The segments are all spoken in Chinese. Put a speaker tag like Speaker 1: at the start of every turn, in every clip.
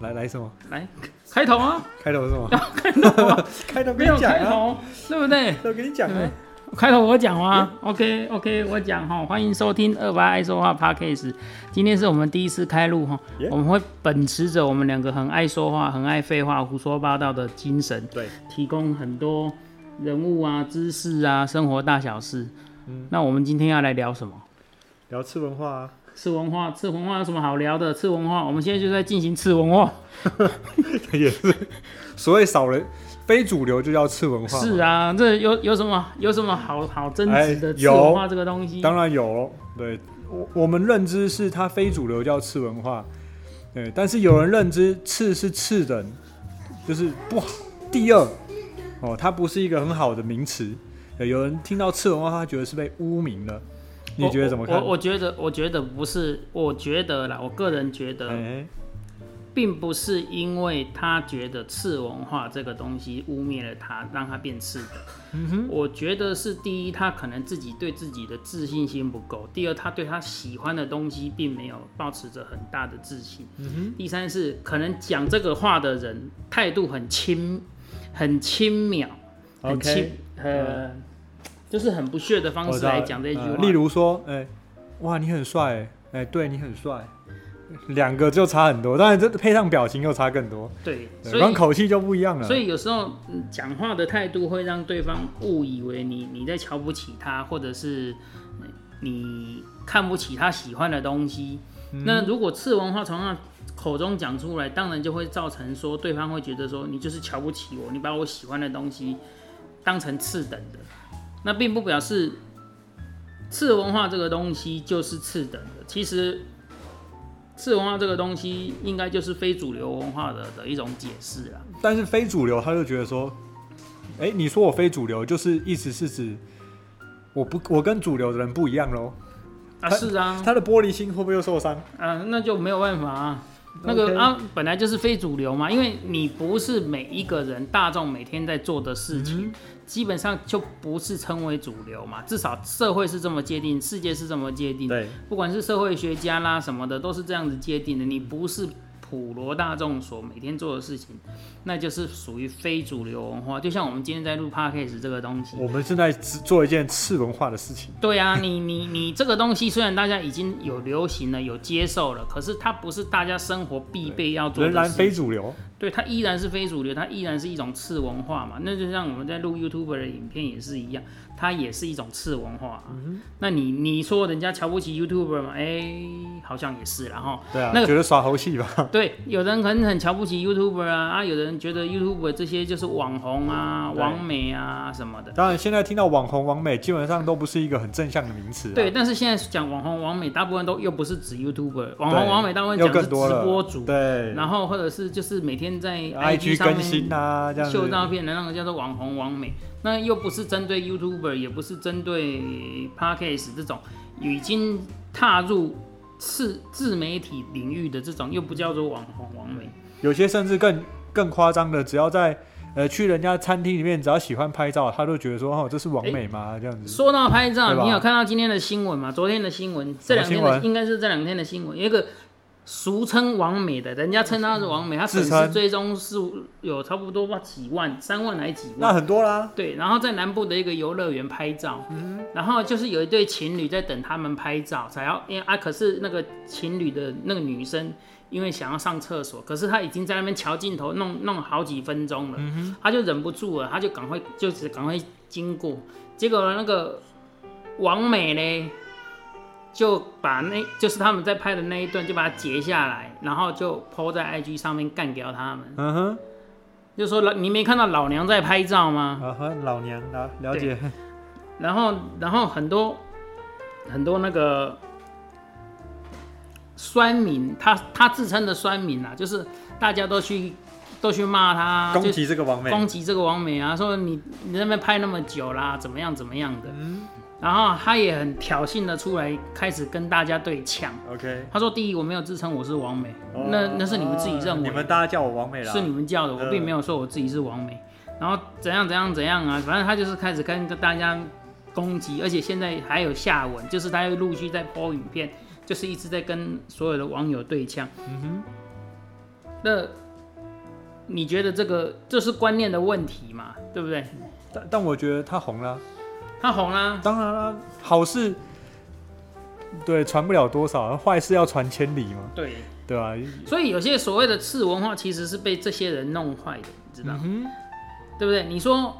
Speaker 1: 来来什么？
Speaker 2: 来开头啊，
Speaker 1: 开头是什么？
Speaker 2: 开头啊，
Speaker 1: 开头
Speaker 2: 没有
Speaker 1: 跟你讲啊，
Speaker 2: 开头，对不对？
Speaker 1: 都跟你讲
Speaker 2: 对
Speaker 1: 啊。
Speaker 2: 开头我讲吗？OK OK，我讲哈，欢迎收听二八爱说话 Podcast。今天是我们第一次开录哈我们会秉持着我们两个很爱说话、很爱废话、胡说八道的精神，
Speaker 1: 对，
Speaker 2: 提供很多人物啊、知识啊、生活大小事。
Speaker 1: 嗯
Speaker 2: 那我们今天要来聊什么？
Speaker 1: 聊吃文化啊，
Speaker 2: 次文化，次文化有什么好聊的？次文化，我们现在就在进行次文化。
Speaker 1: 也是所谓少人非主流就叫次文化。
Speaker 2: 是啊，这有有什么有什么好好争执的
Speaker 1: 哎
Speaker 2: 次文化这个东西？
Speaker 1: 当然有，对我我们认知是它非主流叫次文化，对，但是有人认知次是次等，就是不好，第二哦，它不是一个很好的名词。有人听到次文化，他觉得是被污名了，你觉得怎么看？
Speaker 2: 我我我觉得，我觉得不是，我觉得啦，我个人觉得，
Speaker 1: 哎，
Speaker 2: 并不是因为他觉得次文化这个东西污蔑了他，让他变次的。
Speaker 1: 嗯哼，
Speaker 2: 我觉得是第一，他可能自己对自己的自信心不够；第二，他对他喜欢的东西并没有保持着很大的自信；
Speaker 1: 嗯
Speaker 2: 第三是可能讲这个话的人态度很轻，很轻
Speaker 1: 渺，
Speaker 2: 很轻呃，就是很不屑的方式来讲这一句话。
Speaker 1: 呃例如说，哎，哇，你很帅，哎哎，对你很帅，两个就差很多，当然这配上表情又差更多，
Speaker 2: 对，
Speaker 1: 对
Speaker 2: 所以
Speaker 1: 光口气就不一样了。
Speaker 2: 所以有时候嗯讲话的态度会让对方误以为你你在瞧不起他，或者是呃你看不起他喜欢的东西。
Speaker 1: 嗯
Speaker 2: 那如果次文化从他口中讲出来，当然就会造成说对方会觉得说你就是瞧不起我，你把我喜欢的东西当成次等的。那并不表示次文化这个东西就是次等的，其实。次文化这个东西，应该就是非主流文化的的一种解释啦。
Speaker 1: 但是非主流，他就觉得说，哎、你说我非主流，就是意思是指我不我跟主流的人不一样喽。
Speaker 2: 啊，是啊，
Speaker 1: 他的玻璃心会不会又受伤？
Speaker 2: 啊，那就没有办法啊。那个啊，本来就是非主流嘛，因为你不是每一个人大众每天在做的事情，基本上就不是称为主流嘛。至少社会是这么界定，世界是这么界定，
Speaker 1: 对，
Speaker 2: 不管是社会学家啦什么的，都是这样子界定的。你不是普罗大众所每天做的事情，那就是属于非主流文化。就像我们今天在录 podcast 这个东西，
Speaker 1: 我们正在做一件次文化的事情。
Speaker 2: 对啊，你你你这个东西虽然大家已经有流行了，有接受了，可是它不是大家生活必备要做的
Speaker 1: 仍然非主流，
Speaker 2: 对，它依然是非主流，它依然是一种次文化嘛。那就像我们在录 YouTube 的影片也是一样，它也是一种次文化、啊。
Speaker 1: 嗯
Speaker 2: 那你你说人家瞧不起 YouTuber 嘛？哎、好像也是啦哈。
Speaker 1: 对啊，
Speaker 2: 那个
Speaker 1: 觉得耍猴戏吧？
Speaker 2: 对，有人可能很瞧不起 YouTuber 啊，啊，有的人觉得 YouTuber 这些就是网红啊、
Speaker 1: 对
Speaker 2: 网美啊什么的。
Speaker 1: 当然，现在听到网红、网美，基本上都不是一个很正向的名词、啊。
Speaker 2: 对，，但是现在讲网红、网美，大部分都又不是指 YouTuber，网红、
Speaker 1: 对
Speaker 2: 网美大部分讲的是直。播主，
Speaker 1: 对
Speaker 2: 然后或者是就是每天在
Speaker 1: ，IG
Speaker 2: 上
Speaker 1: 更新
Speaker 2: 面
Speaker 1: 啊，这样
Speaker 2: 秀。照片的那个叫做网红、网美，那又不是针对 YouTuber，也不是针对 Podcast 这种已经踏入自自媒体领域的这种，又不叫做网红、网美。
Speaker 1: 有些甚至更更夸张的，只要在呃去人家餐厅里面，只要喜欢拍照，他都觉得说哦，这是王美吗？这样子。
Speaker 2: 说到拍照，你有看到今天的新闻吗？昨天的新闻，这两天的应该是这两天的新闻，有一个俗称王美的，人家称他是王美，他粉丝追踪是有差不多吧几万，三万还几万
Speaker 1: 那
Speaker 2: 万。
Speaker 1: 很多啦。
Speaker 2: 对，然后在南部的一个游乐园拍照，然后就是有一对情侣在等他们拍照，才要因为啊，可是那个情侣的那个女生因为想要上厕所，可是她已经在那边瞧镜头弄弄好几分钟了，她就忍不住了，她就赶快就是赶快经过，结果那个王美呢，就把那就是他们在拍的那一段就把它截下来，然后就 PO 在 IG 上面干掉他们，
Speaker 1: 嗯哼，
Speaker 2: 就说老你没看到老娘在拍照吗？
Speaker 1: 啊哈，老娘了了解。
Speaker 2: 然后，然后很多很多那个酸民，他他自称的酸民啊，就是大家都去都去骂他，
Speaker 1: 攻击这个王美，
Speaker 2: 攻击这个王美啊，说你你那边拍那么久啦，怎么样怎么样的。
Speaker 1: 嗯
Speaker 2: 然后他也很挑衅的出来，开始跟大家对呛。
Speaker 1: ，OK，
Speaker 2: 他说：“第一，我没有自称我是王美，
Speaker 1: 哦
Speaker 2: 那那是你们自己认为，
Speaker 1: 你们大家叫我王美了。
Speaker 2: 是你们叫的，我
Speaker 1: 嗯
Speaker 2: 并没有说我自己是王美。然后怎样怎样怎样啊，反正他就是开始跟大家攻击，而且现在还有下文，就是他又陆续在播影片，就是一直在跟所有的网友对呛。嗯哼那你觉得这个这是观念的问题嘛？对不对？
Speaker 1: 但但我觉得他红了，
Speaker 2: 他红啦，
Speaker 1: 当然啦，好事对传不了多少，坏事要传千里嘛，
Speaker 2: 对，
Speaker 1: 对啊、
Speaker 2: 所以有些所谓的次文化其实是被这些人弄坏的，你知道？
Speaker 1: 嗯，
Speaker 2: 对不对？你说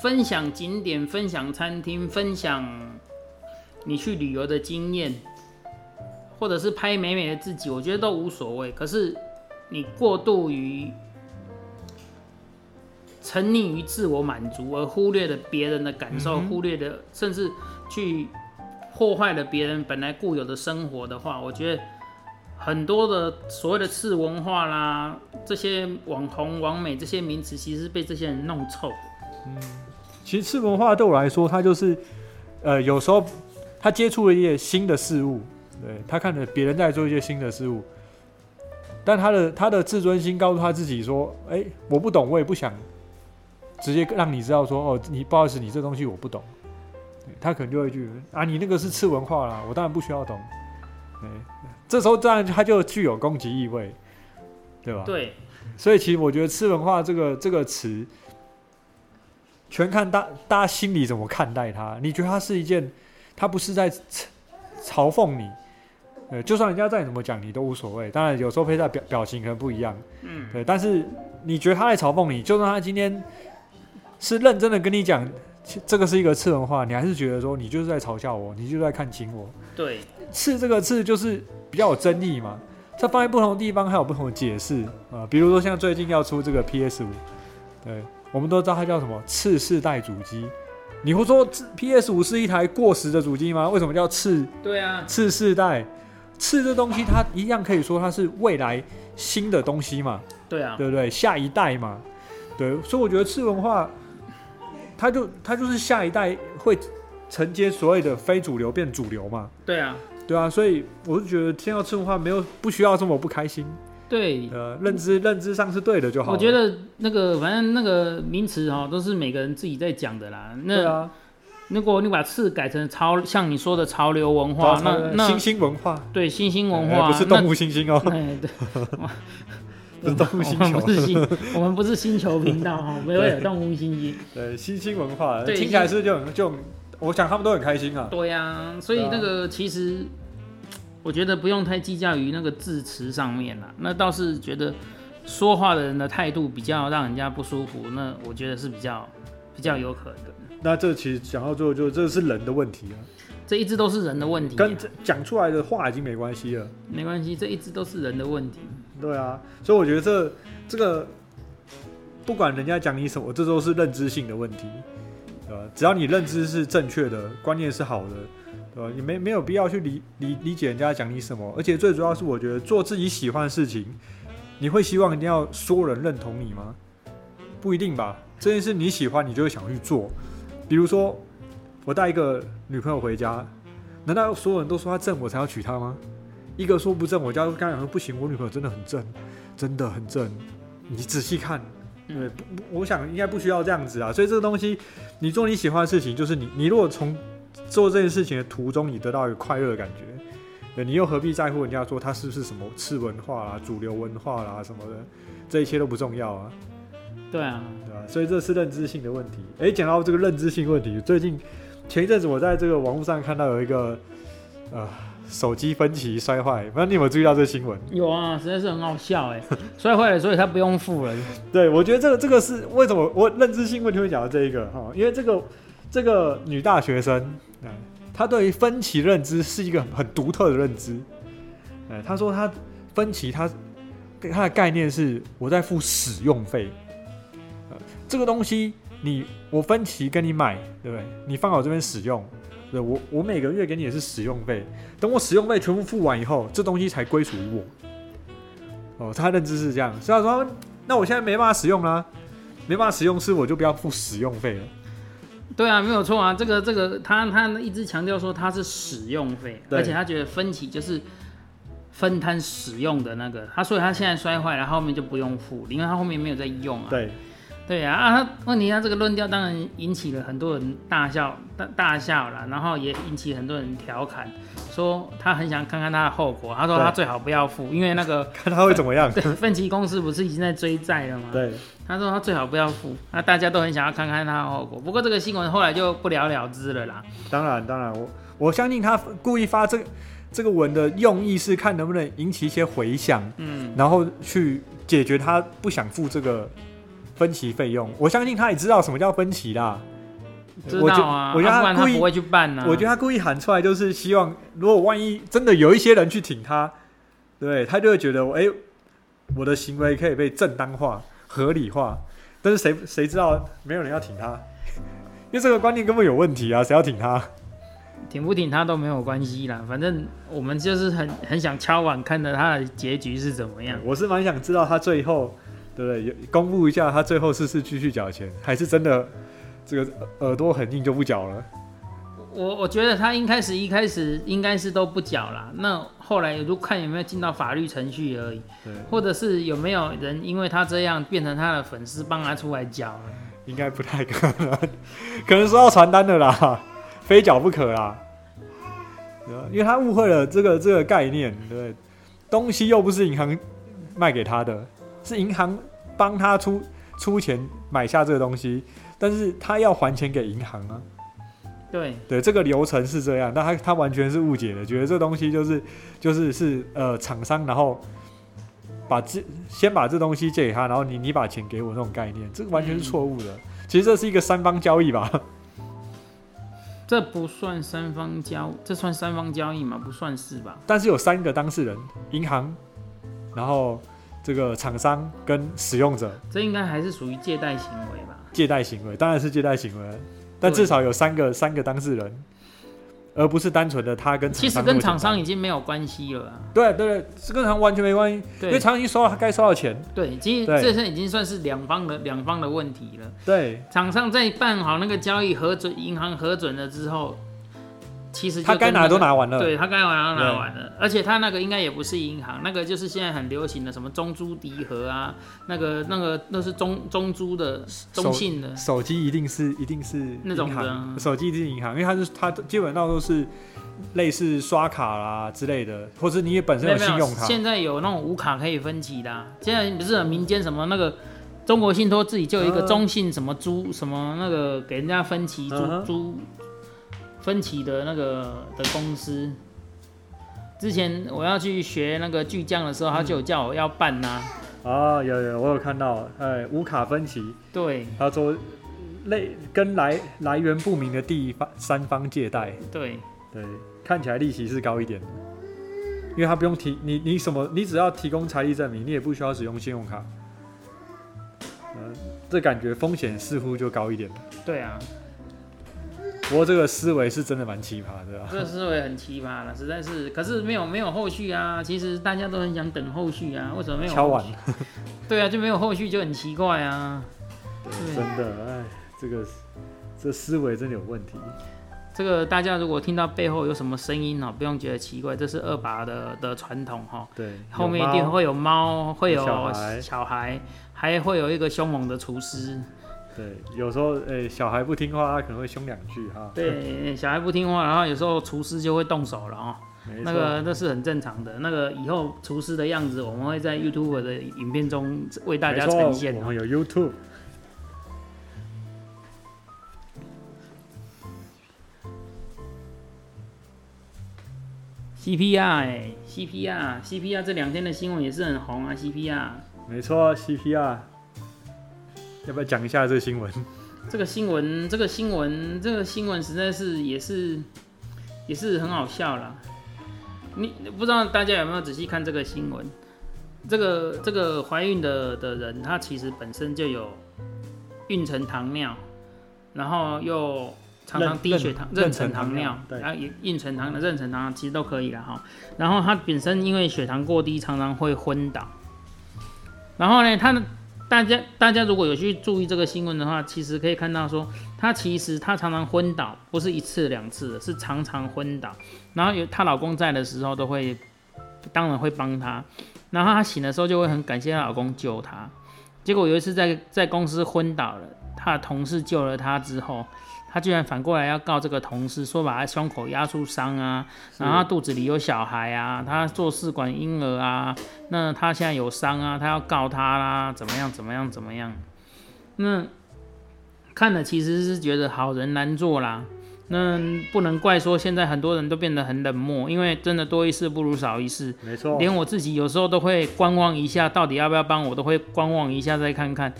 Speaker 2: 分享景点、分享餐厅、分享你去旅游的经验，或者是拍美美的自己，我觉得都无所谓。可是你过度于沉溺于自我满足，而忽略了别人的感受，
Speaker 1: 嗯
Speaker 2: 忽略了甚至去破坏了别人本来固有的生活的话，我觉得。很多的所谓的次文化啦，这些网红、网美这些名词，其实是被这些人弄臭嗯。
Speaker 1: 其实次文化对我来说，它就是呃，有时候他接触了一些新的事物，对他看着别人在做一些新的事物，但他的他的自尊心告诉他自己说：“哎、我不懂，我也不想直接让你知道说哦，你不好意思，你这东西我不懂。”他可能就会去啊，你那个是次文化啦，我当然不需要懂。哎，这时候当然他就具有攻击意味，对吧？
Speaker 2: 对，
Speaker 1: 所以其实我觉得“次文化”这个这个词，全看大大家心里怎么看待它。你觉得它是一件，它不是在嘲嘲讽你，呃，就算人家再怎么讲你都无所谓。当然有时候配在表表情可能不一样，
Speaker 2: 嗯，
Speaker 1: 对。但是你觉得他在嘲讽你，就算他今天是认真的跟你讲，这个是一个次文化，你还是觉得说你就是在嘲笑我，你就是在看轻我。
Speaker 2: 对，
Speaker 1: 次这个次就是比较有争议嘛，它放在不同的地方还有不同的解释啊、比如说像最近要出这个 PS 五，对，我们都知道它叫什么次世代主机。你会说 PS 五是一台过时的主机吗？为什么叫次
Speaker 2: 对啊，
Speaker 1: 次世代？次这东西它一样可以说它是未来新的东西嘛，
Speaker 2: 对啊，
Speaker 1: 对不对？下一代嘛，对，所以我觉得次文化，它就他就是下一代会承接所谓的非主流变主流嘛。
Speaker 2: 对啊，
Speaker 1: 对啊，所以我是觉得听到次文化没有不需要这么不开心，
Speaker 2: 对。
Speaker 1: 呃，认知认知上是对的就好。
Speaker 2: 我觉得那个反正那个名词哈，都是每个人自己在讲的啦。那、如果你把次改成潮，像你说的潮流文化，那那
Speaker 1: 新兴文化，
Speaker 2: 对新兴文化，
Speaker 1: 哎不是动物新兴哦，
Speaker 2: 那。哎，对，
Speaker 1: 不是动物星
Speaker 2: 我们
Speaker 1: 球
Speaker 2: 不，是星，我们不是星球频道哈，没有有动物星星。
Speaker 1: 对，新兴文化，
Speaker 2: 对
Speaker 1: 听起来是就很就，我想他们都很开心啊。
Speaker 2: 对呀、所以那个其实我觉得不用太计较于那个字词上面啦，那倒是觉得说话的人的态度比较让人家不舒服，那我觉得是比较比较有可能。
Speaker 1: 那这其实讲到最后，就这是人的问题啊，
Speaker 2: 这一直都是人的问题啊、
Speaker 1: 跟讲出来的话已经没关系了。
Speaker 2: 没关系，这一直都是人的问题。
Speaker 1: 对啊，所以我觉得这这个不管人家讲你什么，这都是认知性的问题，对吧？只要你认知是正确的，观念是好的，对吧？你没没有必要去理理理解人家讲你什么，而且最主要是我觉得做自己喜欢的事情，你会希望一定要所有人认同你吗？不一定吧。这件事你喜欢，你就会想去做。比如说，我带一个女朋友回家，难道所有人都说她正我才要娶她吗？一个说不正，我家刚讲说不行，我女朋友真的很正，真的很正。你仔细看，对，我想应该不需要这样子啊。所以这个东西，你做你喜欢的事情，就是你你如果从做这件事情的途中，你得到一个快乐的感觉，对你又何必在乎人家说他是不是什么次文化啦、主流文化啦什么的，这一切都不重要啊，
Speaker 2: 对啊，
Speaker 1: 对啊？所以这是认知性的问题。诶，讲到这个认知性问题，最近前一阵子我在这个网络上看到有一个呃手机分歧摔坏，不知道你有没有注意到这个新闻？
Speaker 2: 有啊，实在是很好笑哎，摔坏了，所以他不用付了。
Speaker 1: 对，我觉得这个这个是为什么我认知新闻就会讲到这一个哈，因为这个这个女大学生，哎，她对于分歧认知是一个很很独特的认知，哎，她说她分歧她她的概念是我在付使用费，呃，这个东西你我分期跟你买，对不对？你放我这边使用。对我，我每个月给你也是使用费，等我使用费全部付完以后，这东西才归属于我。哦，他认知是这样，所以他说那我现在没办法使用啦、没办法使用是我就不要付使用费了。
Speaker 2: 对啊，没有错啊，这个这个他他一直强调说他是使用费，而且他觉得分期就是分摊使用的那个，他所以他现在摔坏了，他后面就不用付，因为他后面没有在用啊。
Speaker 1: 对，
Speaker 2: 对啊，啊，他问题他这个论调当然引起了很多人大笑大大笑啦，然后也引起很多人调侃，说他很想看看他的后果。他说他最好不要付，因为那个
Speaker 1: 看他会怎么样。
Speaker 2: 对奋起公司不是已经在追债了吗？
Speaker 1: 对，
Speaker 2: 他说他最好不要付，那大家都很想要看看他的后果。不过这个新闻后来就不了了之了啦。
Speaker 1: 当然当然，我我相信他故意发这个这个文的用意是看能不能引起一些回响，
Speaker 2: 嗯，
Speaker 1: 然后去解决他不想付这个分期费用。我相信他也知道什么叫分期啦。
Speaker 2: 知道啊，
Speaker 1: 我觉得
Speaker 2: 啊不然
Speaker 1: 故意
Speaker 2: 他不会去办呢、
Speaker 1: 我觉得他故意喊出来，就是希望，如果万一真的有一些人去挺他，对他就会觉得，哎、我的行为可以被正当化、合理化。但是谁谁知道，没有人要挺他，因为这个观念根本有问题啊！谁要挺他？
Speaker 2: 挺不挺他都没有关系啦，反正我们就是很很想敲碗看着他的结局是怎么样。
Speaker 1: 我是蛮想知道他最后，对不对？有公布一下他最后是是继续缴钱，还是真的这个耳朵很硬就不缴了？
Speaker 2: 我我觉得他一开始一开始应该是都不缴啦，那后来就看有没有进到法律程序而已，或者是有没有人因为他这样变成他的粉丝帮他出来缴了。
Speaker 1: 应该不太可能，可能收到传单的啦，非缴不可啦。因为他误会了这个这个概念，对不对？东西又不是银行卖给他的，是银行帮他出出钱买下这个东西，但是他要还钱给银行啊。
Speaker 2: 对，
Speaker 1: 对，这个流程是这样，但他他完全是误解的，觉得这东西就是就是是呃厂商，然后把这先把这东西借给他，然后你你把钱给我那种概念，这个完全是错误的。其实这是一个三方交易吧？
Speaker 2: 这不算三方交，这算三方交易吗？不算是吧？
Speaker 1: 但是有三个当事人，银行，然后这个厂商跟使用者
Speaker 2: 这应该还是属于借贷行为吧？
Speaker 1: 借贷行为，当然是借贷行为，但至少有三个三个当事人，而不是单纯的他跟厂
Speaker 2: 其实跟厂商已经没有关系了啊。
Speaker 1: 对对对，这跟厂完全没关系，因为厂商已经收到他该收到钱，
Speaker 2: 对，其实
Speaker 1: 对
Speaker 2: 这是已经算是两方的两方的问题了。
Speaker 1: 对。
Speaker 2: 厂商在办好那个交易核准，银行核准了之后，其实就
Speaker 1: 他该拿的都拿完了，
Speaker 2: 对他该拿都拿完了，而且他那个应该也不是银行，那个就是现在很流行的什么中珠迪和啊，那个那个那是中中珠的中信的，
Speaker 1: 手机一定是一定是
Speaker 2: 那种
Speaker 1: 银行
Speaker 2: 的
Speaker 1: 手机一定是银行，因为它是它基本上都是类似刷卡啦之类的，或者你也本身
Speaker 2: 有
Speaker 1: 信用卡，
Speaker 2: 现在有那种无卡可以分期的啊、现在不是有民间什么那个中国信托自己就有一个
Speaker 1: 嗯。
Speaker 2: 中信什么租什么那个给人家分期租租分期的那个的公司。之前我要去学那个巨匠的时候，他就有叫我要办呐、
Speaker 1: 哦，有有我有看到，哎，无卡分期，
Speaker 2: 对。
Speaker 1: 他说类跟来来源不明的第方三方借贷，
Speaker 2: 对，
Speaker 1: 对，看起来利息是高一点的，因为他不用提你你什么，你只要提供财力证明，你也不需要使用信用卡，嗯、这感觉风险似乎就高一点了。
Speaker 2: 对啊，
Speaker 1: 不过这个思维是真的蛮奇葩的、啊，
Speaker 2: 这个思维很奇葩了，实在是。可是没有没有后续啊，其实大家都很想等后续啊，为什么没有？
Speaker 1: 敲碗，
Speaker 2: 对啊，就没有后续就很奇怪啊。对
Speaker 1: 真的，哎，这个这思维真的有问题。
Speaker 2: 这个大家如果听到背后有什么声音哦，不用觉得奇怪，这是二爸的的传统哈。
Speaker 1: 对，
Speaker 2: 后面一定会有猫，会有
Speaker 1: 小孩
Speaker 2: 小孩，还会有一个凶猛的厨师。
Speaker 1: 对，有时候哎、小孩不听话，他可能会凶两句哈。，
Speaker 2: 对，小孩不听话，然后有时候厨师就会动手了哦。
Speaker 1: 没错。
Speaker 2: 那个那是很正常的。那个以后厨师的样子，我们会在 YouTube 的影片中为大家呈现哦。
Speaker 1: 我们有
Speaker 2: YouTube，CPR 哎，CPR CPR 这两天的新闻也是很红啊，CPR
Speaker 1: 没错，CPR。要不要讲一下这个新闻？
Speaker 2: 这个新闻，这个新闻，这个新闻实在是也是也是很好笑啦。你不知道大家有没有仔细看这个新闻？这个这个怀孕的的人，她其实本身就有孕程糖尿，然后又常常低血糖、
Speaker 1: 妊
Speaker 2: 妊娠糖尿，
Speaker 1: 对
Speaker 2: 然后也孕程糖的妊娠糖其实都可以了哈。然后她本身因为血糖过低，常常会昏倒。然后呢，她的大家大家如果有去注意这个新闻的话，其实可以看到说，她其实她常常昏倒，不是一次两次，是常常昏倒。然后有她老公在的时候，都会当然会帮她。然后她醒的时候就会很感谢她老公救她。结果有一次在在公司昏倒了，她的同事救了她之后，他居然反过来要告这个同事，说把他胸口压出伤啊，然后他肚子里有小孩啊，他做试管婴儿啊，那他现在有伤啊，他要告他啦，怎么样怎么样怎么样？那看了其实是觉得好人难做啦。那不能怪说现在很多人都变得很冷漠，因为真的多一事不如少一事。
Speaker 1: 没错，
Speaker 2: 连我自己有时候都会观望一下，到底要不要帮我，都会观望一下再看看。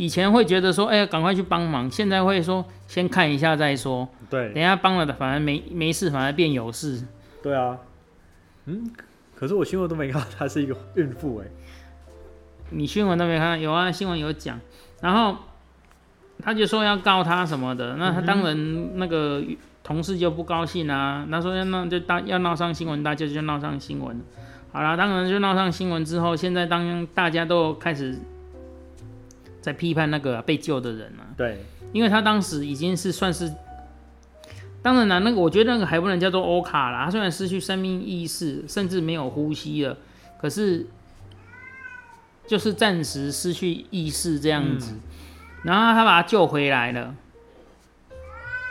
Speaker 2: 以前会觉得说，哎呀，赶快去帮忙，现在会说先看一下再说。
Speaker 1: 对，
Speaker 2: 等下帮了的反而没没事，反而变有事。
Speaker 1: 对啊，嗯，可是我新闻都没看到她是一个孕妇哎。
Speaker 2: 你新闻都没看？有啊，新闻有讲，然后。他就说要告他什么的，那他当然那个同事就不高兴啊。他说要闹就大要闹上新闻，大家就闹上新闻。好了，当然就闹上新闻之后，现在当大家都开始在批判那个被救的人啊。
Speaker 1: 对，
Speaker 2: 因为他当时已经是算是，当然了，那个我觉得那个还不能叫做欧卡啦。他虽然失去生命意识，甚至没有呼吸了，可是就是暂时失去意识这样子。然后他把他救回来了，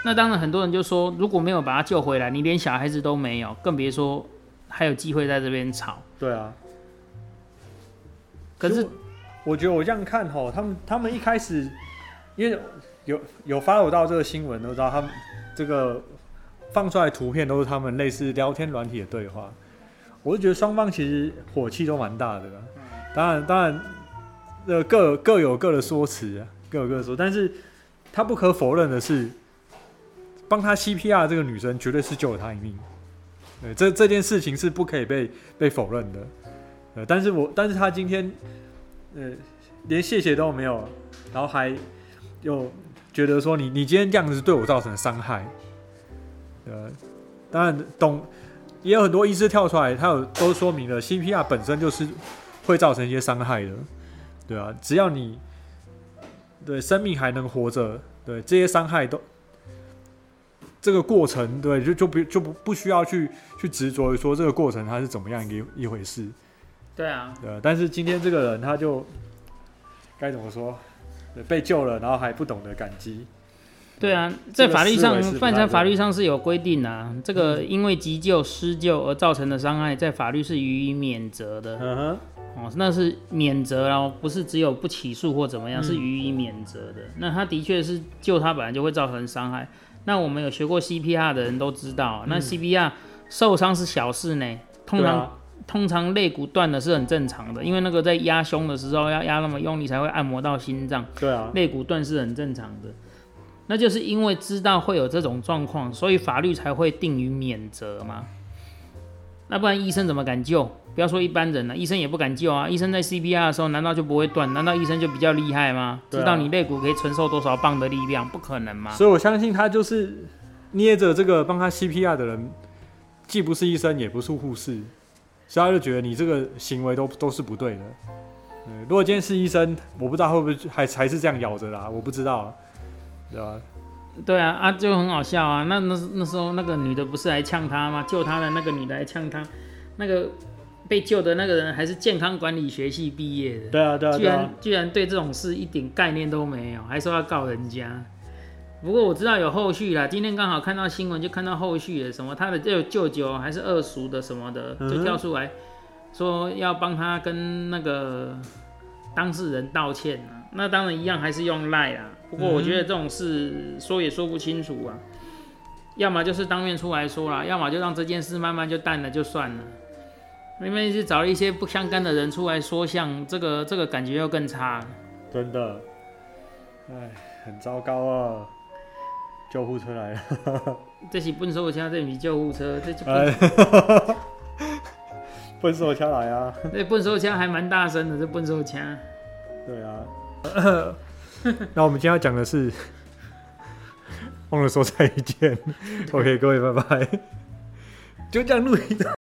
Speaker 2: 那当然很多人就说，如果没有把他救回来，你连小孩子都没有，更别说还有机会在这边吵。
Speaker 1: 对啊。
Speaker 2: 可是
Speaker 1: 我觉得我这样看吼，他们他们一开始因为有有发我到这个新闻，都知道他们这个放出来图片都是他们类似聊天软体的对话，我就觉得双方其实火气都蛮大的。当然当然，呃各各有各的说辞。各有各的说，但是他不可否认的是，帮他 CPR 这个女生绝对是救了他一命。对，这这件事情是不可以被被否认的。呃，但是我，但是他今天，呃，连谢谢都没有，然后还又觉得说你你今天这样子对我造成伤害。呃，当然懂，也有很多医师跳出来，他有都说明了 CPR 本身就是会造成一些伤害的，对啊，只要你。对，生命还能活着，对这些伤害都，这个过程，对，就就不就不不需要去去执着于说这个过程它是怎么样一一回事。
Speaker 2: 对啊，
Speaker 1: 对，但是今天这个人他就该怎么说？被救了，然后还不懂得感激。
Speaker 2: 对啊，在法律上，犯在法律上是有规定的，这个因为急救施救而造成的伤害，在法律是予以免责的。嗯哼。哦，那是免责哦，不是只有不起诉或怎么样，是予以免责的。那他的确是救他本来就会造成伤害。那我们有学过 CPR 的人都知道，那 CPR 受伤是小事呢，通常通常肋骨断的是很正常的，因为那个在压胸的时候要压那么用力才会按摩到心脏。
Speaker 1: 对啊，
Speaker 2: 肋骨断是很正常的。那就是因为知道会有这种状况，所以法律才会定于免责嘛。那不然医生怎么敢救？不要说一般人了，医生也不敢救啊。医生在 CPR 的时候，难道就不会断？难道医生就比较厉害吗？知道你肋骨可以承受多少磅的力量？不可能吗？
Speaker 1: 所以我相信他就是捏着这个帮他 CPR 的人，既不是医生，也不是护士，所以他就觉得你这个行为都都是不对的。如果今天是医生，我不知道会不会还还是这样咬着啦，我不知道，对吧？
Speaker 2: 对啊，啊就很好笑啊！那那那时候那个女的不是来呛他吗？救他的那个女的来呛他，那个被救的那个人还是健康管理学系毕业的。
Speaker 1: 对啊对啊，
Speaker 2: 居然居然对这种事一点概念都没有，还说要告人家。不过我知道有后续啦，今天刚好看到新闻，就看到后续的什么他的舅舅舅还是二叔的什么的，就跳出来说要帮他跟那个当事人道歉啊。那当然一样还是用赖啦。不过我觉得这种事说也说不清楚啊，要么就是当面出来说啦，要么就让这件事慢慢就淡了就算了。明明是找了一些不相干的人出来说像这个这个感觉又更差。
Speaker 1: 真的，哎，很糟糕啊！救护车来了。
Speaker 2: 这是笨手枪，这是救护车，这就。
Speaker 1: 笨手枪来啊！
Speaker 2: 那笨手枪还蛮大声的，这笨手枪。
Speaker 1: 对啊。那我们今天要讲的是，忘了说再见。OK，各位，拜拜。就这样录一段。